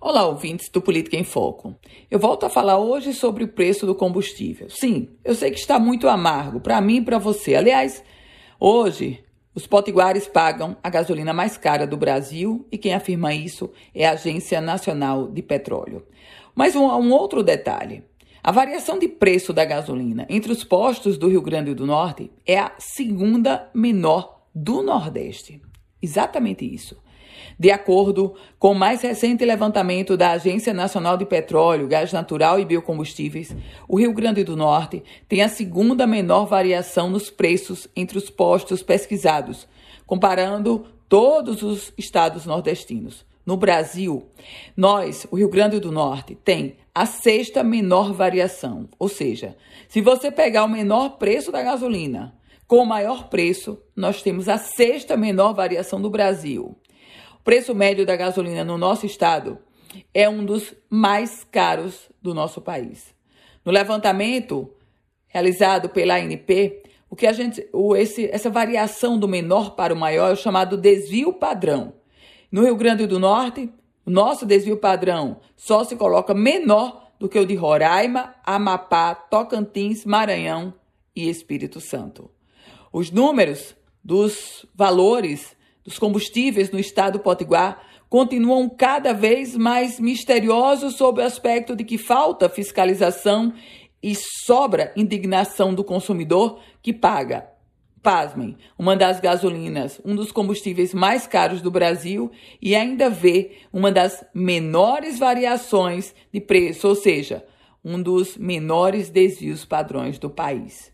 Olá, ouvintes do Política em Foco. Eu volto a falar hoje sobre o preço do combustível. Sim, eu sei que está muito amargo para mim e para você. Aliás, hoje os potiguares pagam a gasolina mais cara do Brasil e quem afirma isso é a Agência Nacional de Petróleo. Mas um, um outro detalhe. A variação de preço da gasolina entre os postos do Rio Grande do Norte é a segunda menor do Nordeste. Exatamente isso. De acordo com o mais recente levantamento da Agência Nacional de Petróleo, Gás Natural e Biocombustíveis, o Rio Grande do Norte tem a segunda menor variação nos preços entre os postos pesquisados, comparando todos os estados nordestinos. No Brasil, nós, o Rio Grande do Norte, tem a sexta menor variação. Ou seja, se você pegar o menor preço da gasolina com o maior preço, nós temos a sexta menor variação do Brasil preço médio da gasolina no nosso estado é um dos mais caros do nosso país. No levantamento realizado pela ANP, o que a gente, o, esse, essa variação do menor para o maior é o chamado desvio padrão. No Rio Grande do Norte, o nosso desvio padrão só se coloca menor do que o de Roraima, Amapá, Tocantins, Maranhão e Espírito Santo. Os números dos valores dos combustíveis no estado potiguar continuam cada vez mais misteriosos sob o aspecto de que falta fiscalização e sobra indignação do consumidor que paga. Pasmem, uma das gasolinas, um dos combustíveis mais caros do Brasil e ainda vê uma das menores variações de preço, ou seja, um dos menores desvios padrões do país.